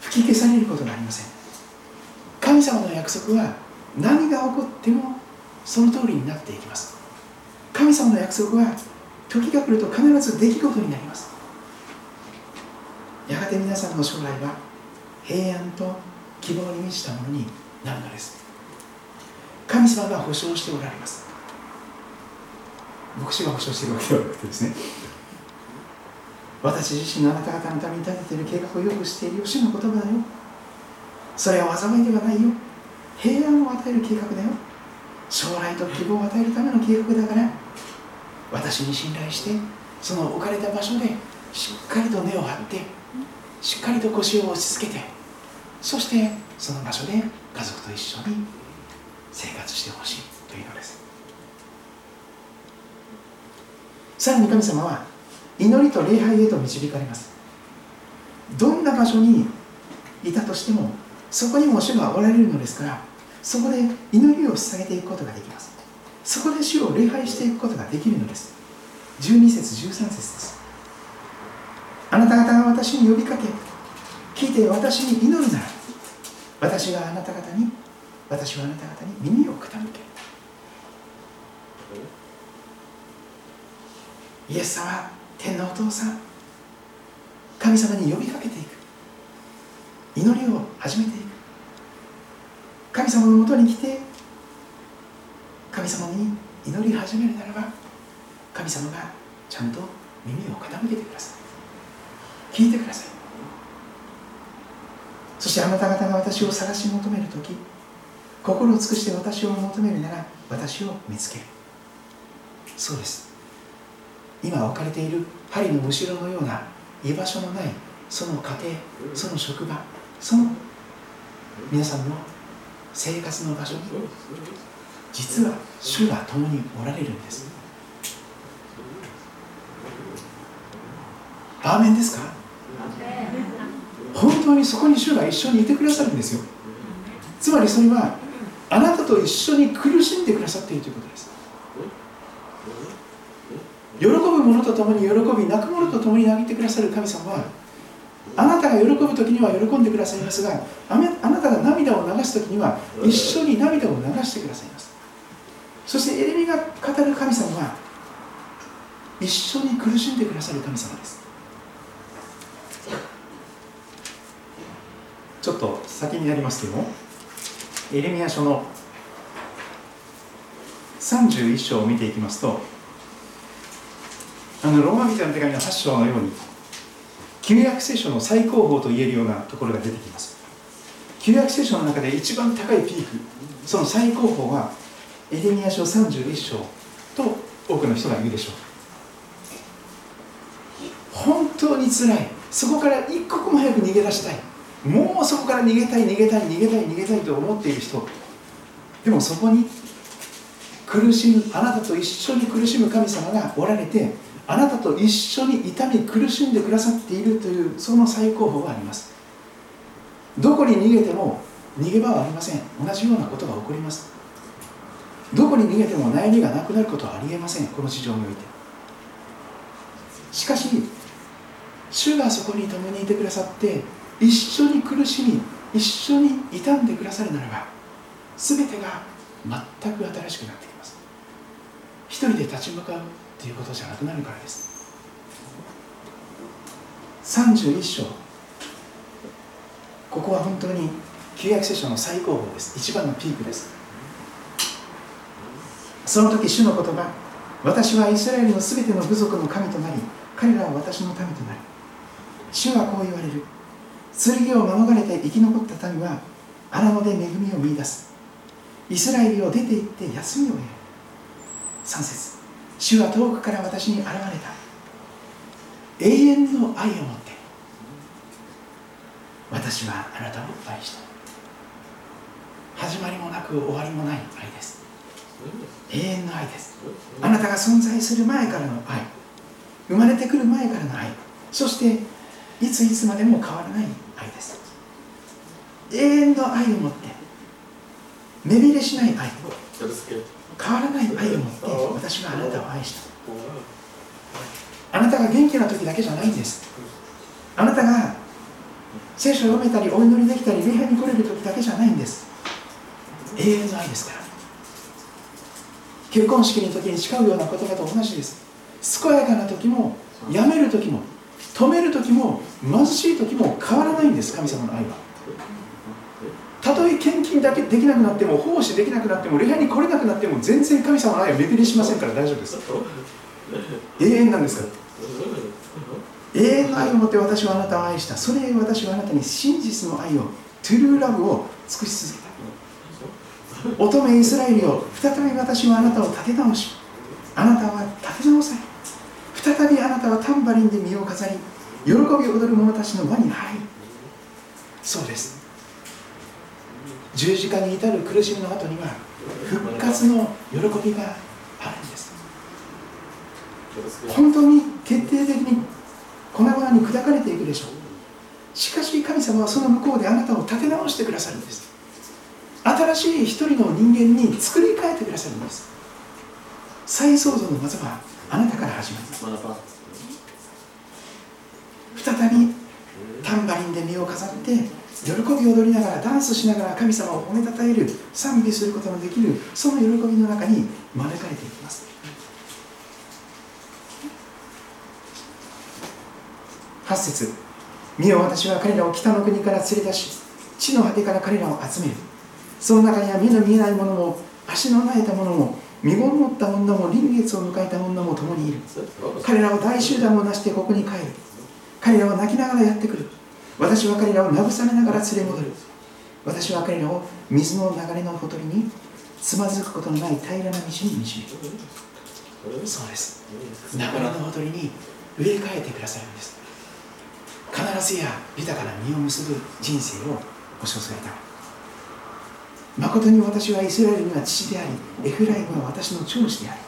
吹き消されることがありません。神様の約束は何が起こってもその通りになっていきます。神様の約束は時が来ると必ず出来事になります。やがて皆さんの将来は平安と希望に満ちたものになるのです。神様が保証しておられます。牧師が保証しているわけではなくてですね。私自身のあなた方のために立てている計画をよくしているよ。主の言葉だよ。それは災いではないよ。平安を与える計画だよ。将来と希望を与えるための計画だから私に信頼してその置かれた場所でしっかりと根を張ってしっかりと腰を落ち着けてそしてその場所で家族と一緒に生活してほしいというのです。さらに神様は祈りと礼拝へと導かれます。どんな場所にいたとしてもそこにも主がおられるのですからそこで祈りを捧げていくことができます。そこで主を礼拝していくことができるのです。12節13節です。あなた方が私に呼びかけ聞いて私に祈るなら私があなた方に私はあなた方に耳を傾けイエス様天のお父さん神様に呼びかけていく。祈りを始めていく。様のもとに来て神様に祈り始めるならば神様がちゃんと耳を傾けてください。聞いてください。そしてあなた方が私を探し求める時心を尽くして私を求めるなら私を見つける。そうです。今置かれている針のむしろのような居場所のないその家庭その職場その皆さんの生活の場所実は主が共におられるんです。アーメンですか？本当にそこに主が一緒にいてくださるんですよ。つまりそれはあなたと一緒に苦しんでくださっているということです。喜ぶ者と共に喜び泣く者と共に泣いてくださる神様はあなたが喜ぶ時には喜んでくださいますがあなたが涙を流す時には一緒に涙を流してくださいます。そしてエレミが語る神様は一緒に苦しんでくださる神様です。ちょっと先にやりますけどもエレミア書の31章を見ていきますとあのローマ人の手紙の8章のように旧約聖書の最高峰と言えるようなところが出てきます。旧約聖書の中で一番高いピークその最高峰はエレミア書31章と多くの人が言うでしょう。本当につらい。そこから一刻も早く逃げ出したい。もうそこから逃げたい逃げたい逃げたい逃げたいと思っている人。でもそこに苦しむあなたと一緒に苦しむ神様がおられてあなたと一緒に痛み苦しんでくださっているというその最高峰があります。どこに逃げても逃げ場はありません。同じようなことが起こります。どこに逃げても悩みがなくなることはありえません。この市場において。しかし主がそこに共にいてくださって一緒に苦しみ一緒に傷んでくださるならば全てが全く新しくなってきます。一人で立ち向かう。ということじゃなくなるからです。31章。ここは本当に旧約聖書の最高峰です。一番のピークです。その時主の言葉私はイスラエルのすべての部族の神となり彼らは私の民となる主はこう言われる。剣を免れて生き残った民は荒野で恵みを見いだす。イスラエルを出て行って休みを得る。3節。主は遠くから私に現れた。永遠の愛を持って。私はあなたを愛した。始まりもなく終わりもない愛です。永遠の愛です。あなたが存在する前からの愛。生まれてくる前からの愛。そしていついつまでも変わらない愛です。永遠の愛を持って。目びれしない愛。変わらない愛を持って私はあなたを愛した。あなたが元気な時だけじゃないんです。あなたが聖書を読めたりお祈りできたり礼拝に来れる時だけじゃないんです。永遠の愛ですから。結婚式の時に誓うような言葉と同じです。健やかな時もやめる時も止める時も貧しい時も変わらないんです神様の愛はたとえ献金だけできなくなっても奉仕できなくなっても礼拝に来れなくなっても全然神様の愛は目減りしませんから大丈夫です。永遠なんですから。永遠の愛を持って私はあなたを愛した。それへ私はあなたに真実の愛をトゥルーラブを尽くし続けた。乙女イスラエルよ再び私はあなたを立て直しあなたは立て直され再びあなたはタンバリンで身を飾り喜び踊る者たちの輪に入る。そうです。十字架に至る苦しみの後には復活の喜びがあるんです。本当に決定的に粉々に砕かれていくでしょう。しかし神様はその向こうであなたを立て直してくださるんです。新しい一人の人間に作り変えてくださるんです。再創造の技はあなたから始まります再びタンバリンで身を飾って喜び踊りながらダンスしながら神様を褒めたたえる賛美することのできるその喜びの中に招かれていきます。8節。見よ私は彼らを北の国から連れ出し地の果てから彼らを集める。その中には目の見えないものも足のなえたものも身ごもった女も臨月を迎えた女も共にいる。彼らを大集団をなしてここに帰る。彼らは泣きながらやってくる。私は彼らを慰めながら連れ戻る。私は彼らを水の流れのほとりにつまずくことのない平らな道に導くそうです。流れのほとりに植え替えてくださるんです。必ずや豊かな実を結ぶ人生を保証された誠に私はイスラエルには父でありエフライムは私の長子である。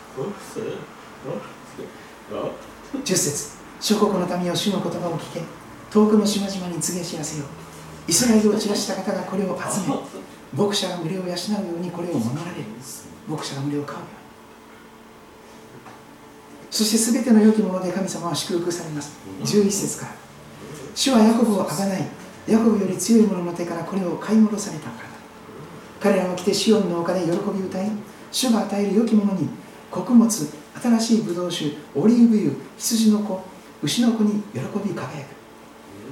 10節諸国の民を主の言葉を聞け。遠くの島々に告げ知らせよイスラエルを散らした方がこれを集め牧者が群れを養うようにこれを守られる。牧者が群れを飼うように。そして全ての良きもので神様は祝福されます。11節から。主はヤコブをあがない。ヤコブより強い者の手からこれを買い戻されたからだ。彼らは来てシオンの丘で喜び歌い主が与える良きものに穀物新しいブドウ酒オリーブ油羊の子牛の子に喜び輝く。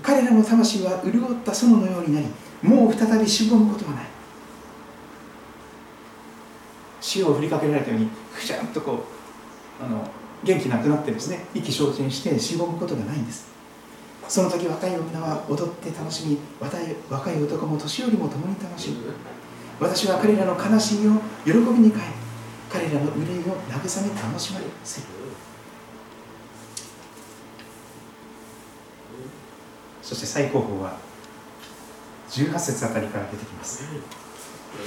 彼らの魂は潤った園のようになりもう再びしぼむことはない。塩を振りかけられたようにふしゃんとこうあの元気なくなってですね意気消沈してしぼむことがないんです。その時若い女は踊って楽しみ若い男も年寄りも共に楽しむ。私は彼らの悲しみを喜びに変え彼らの憂いを慰め楽しまれするそして最高峰は18節あたりから出てきます。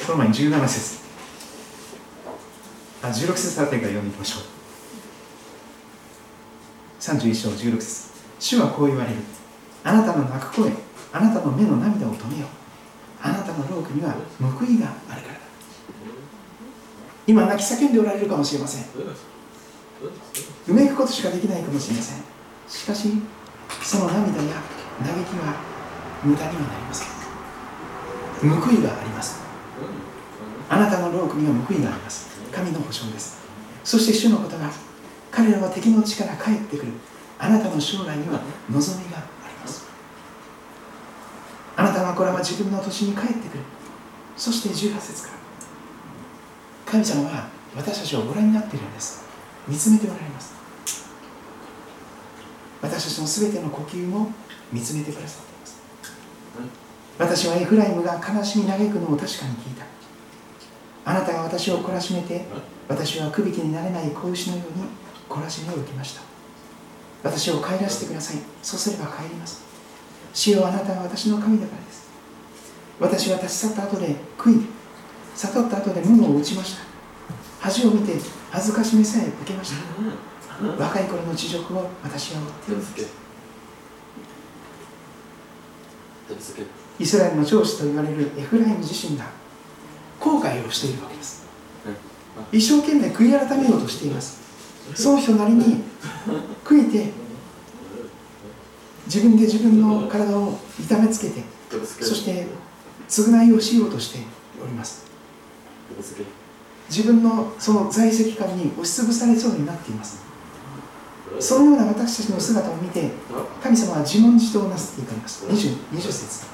その前に17節。あ16節あたりから読んでいきましょう。31章16節。主はこう言われる。あなたの泣く声あなたの目の涙を止めよう。あなたのロークには報いがあるからだ。今泣き叫んでおられるかもしれません。うめくことしかできないかもしれません。しかしその涙や嘆きは無駄にはなりません。報いがありますあなたのロークには報いがあります。神の保証です。そして主のことが彼らは敵の地から帰ってくる。あなたの将来には望みがあります。あなたの子らは自分の土地に帰ってくる。そして18節から。神様は私たちをご覧になっているんです。見つめておられます私たちの全ての呼吸も見つめてくださっています。私はエフライムが悲しみ嘆くのを確かに聞いた。あなたが私を懲らしめて私はくびきになれない子牛のように懲らしめを受けました。私を帰らせてください。そうすれば帰ります。主よあなたは私の神だからです。私は立ち去った後で悔い悟った後で物を打ちました。恥を見て恥ずかしめさえ受けました若い頃の恥辱を私は負っています。イスラエルの長子と言われるエフライム自身が後悔をしているわけです。一生懸命悔い改めようとしています。その人なりに悔いて自分で自分の体を痛めつけてそして償いをしようとしております。自分のその在籍感に押しつぶされそうになっていますそのような私たちの姿を見て神様は自問自答なすっていかれます 20, 20節。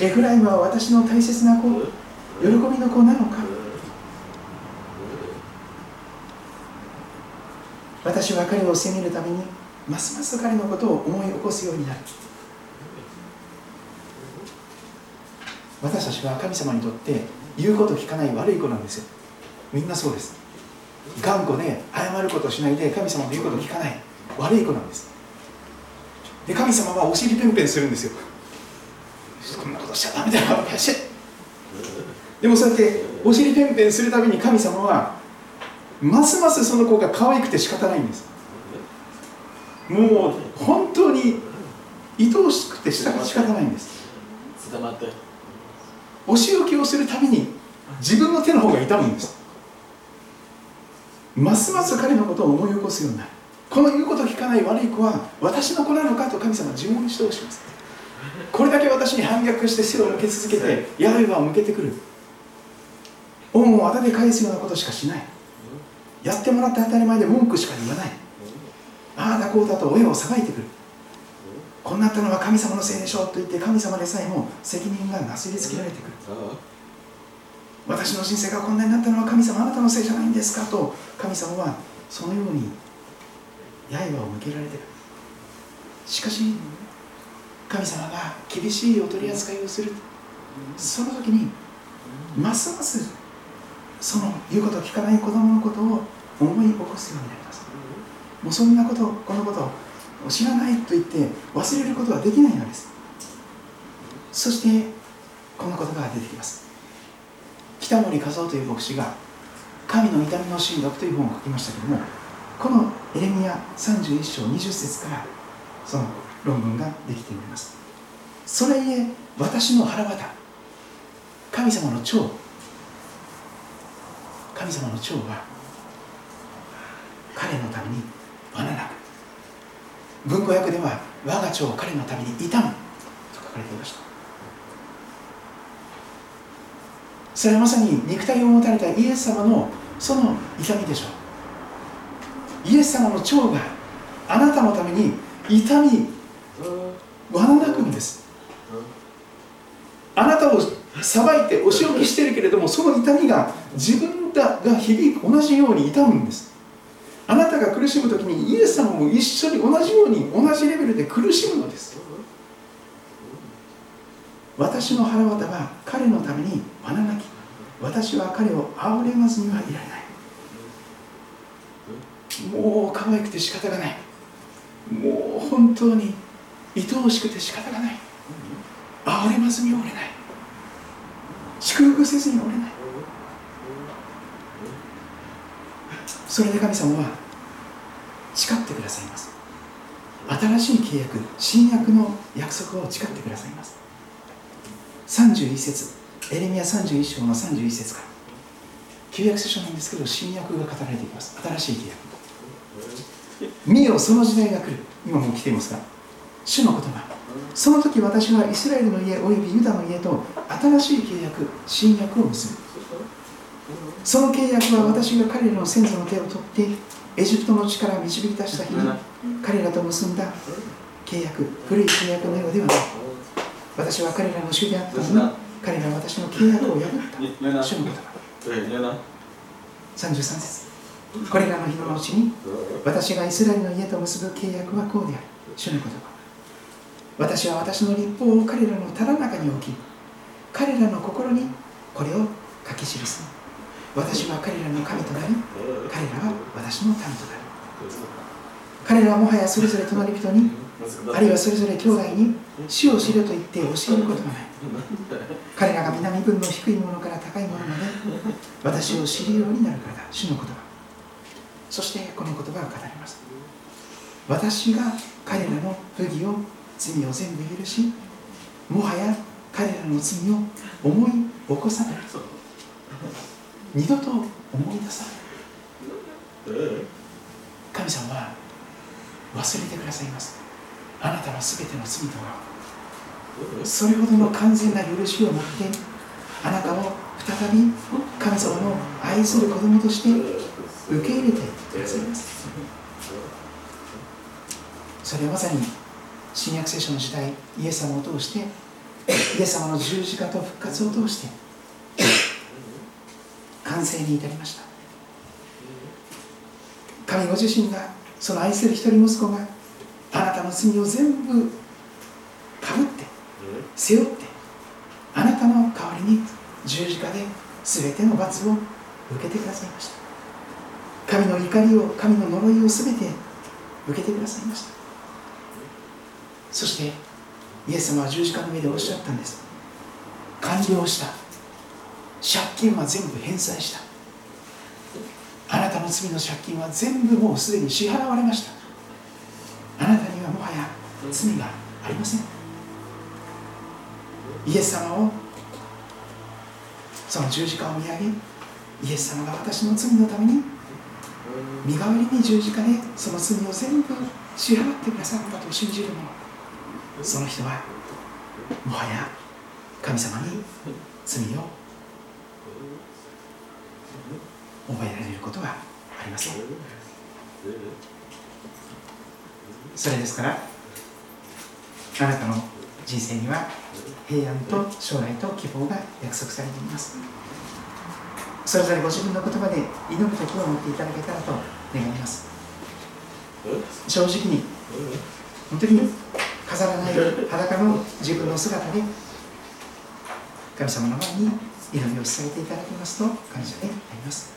エフライムは私の大切な子喜びの子なのか？私は彼を責めるためにますます彼のことを思い起こすようになる。私たちは神様にとって言うこと聞かない悪い子なんですよ。みんなそうです頑固で謝ることをしないで神様の言うことを聞かない。悪い子なんです。で神様はお尻ペンペンするんですよ。こんなことしちゃダメだよ。でもそうやってお尻ペンペンするたびに神様はますますその子が可愛くて仕方ないんです。もう本当に愛おしくて仕方ないんです。お仕置きをするたびに自分の手の方が痛むんですますます彼のことを思い起こすようになる。この言うことを聞かない悪い子は私の子なのかと神様は自問自答します。これだけ私に反逆して背を向け続けて刃を向けてくる。恩をあだで返すようなことしかしない。やってもらって当たり前で文句しか言わない。ああだこうだと親を裁いてくる。こうなったのは神様のせいでしょうと言って神様でさえも責任がなすりつけられてくる私の人生がこんなになったのは神様あなたのせいじゃないんですか？と神様はそのように刃を向けられてる。しかし神様が厳しいお取り扱いをする。その時にますますその言うことを聞かない子供のことを思い起こすようになります。もうそんなことこのことを知らないと言って忘れることはできないのです。そしてこの言葉が出てきます。北森和夫という牧師が「神の痛みの神学」という本を書きましたけどもこのエレミア31章20節からその論文ができております。それゆえ私の腹渡神様の長神様の長は彼のために罠なく文庫訳では我が長彼のために痛むと書かれていました。それはまさに肉体を持たれたイエス様のその痛みでしょう。イエス様の長があなたのために痛み罠なくんです。あなたを裁いてお仕置きしてるけれどもその痛みが自分が響く同じように痛むんです。あなたが苦しむ時にイエス様も一緒に同じように同じレベルで苦しむのです。私の腹渡は彼のために罠なき私は彼を憐れまずにはいられない。もう可愛くて仕方がない。もう本当に愛おしくて仕方がない。あ俺まずに折れない。祝福せずに折れない。それで神様は誓ってくださいます。新しい契約新約の約束を誓ってくださいます。31節。エレミア31章の31節から。旧約聖書なんですけど新約が語られています。新しい契約。見よその時代が来る。今も来ていますが主の言葉。その時私はイスラエルの家およびユダの家と新しい契約新約を結ぶ。その契約は私が彼らの先祖の手を取ってエジプトの地から導き出した日に彼らと結んだ契約。古い契約のようではない。私は彼らの主であったのに彼らは私の契約を破った。主の言葉33節。これらの日のうちに私がイスラエルの家と結ぶ契約はこうである。主の言葉。私は私の立法を彼らのただ中に置き彼らの心にこれを書き記す。私は彼らの神となり彼らは私の民となる。彼らはもはやそれぞれ隣人にあるいはそれぞれ兄弟に死を知ると言って教えることがない。彼らが南分の低いものから高いものまで私を知るようになるからだ。主の言葉。そしてこの言葉を語ります。私が彼らの不義を罪を全部許しもはや彼らの罪を思い起こさない。二度と思い出さない。神様は忘れてくださいますあなたの全ての罪とはそれほどの完全な許しを持ってあなたを再び神様の愛する子供として受け入れてくださいます。それはまさに新約聖書の時代イエス様を通してイエス様の十字架と復活を通して完成に至りました。神ご自身がその愛する一人息子があなたの罪を全部かぶって背負ってあなたの代わりに十字架で全ての罰を受けてくださいました。神の怒りを神の呪いを全て受けてくださいました。そしてイエス様は十字架の上でおっしゃったんです。完了した。借金は全部返済した。あなたの罪の借金は全部もうすでに支払われました。あなたにはもはや罪がありません。イエス様をその十字架を見上げイエス様が私の罪のために身代わりに十字架でその罪を全部支払ってくださったと信じる者。その人はもはや神様に罪を覚えられることはありません。それですからあなたの人生には平安と将来と希望が約束されています。それぞれご自分の言葉で祈る時を持っていただけたらと願います。正直に本当に飾らない裸の自分の姿で神様の前に祈りを捧げていただきますと感謝であります。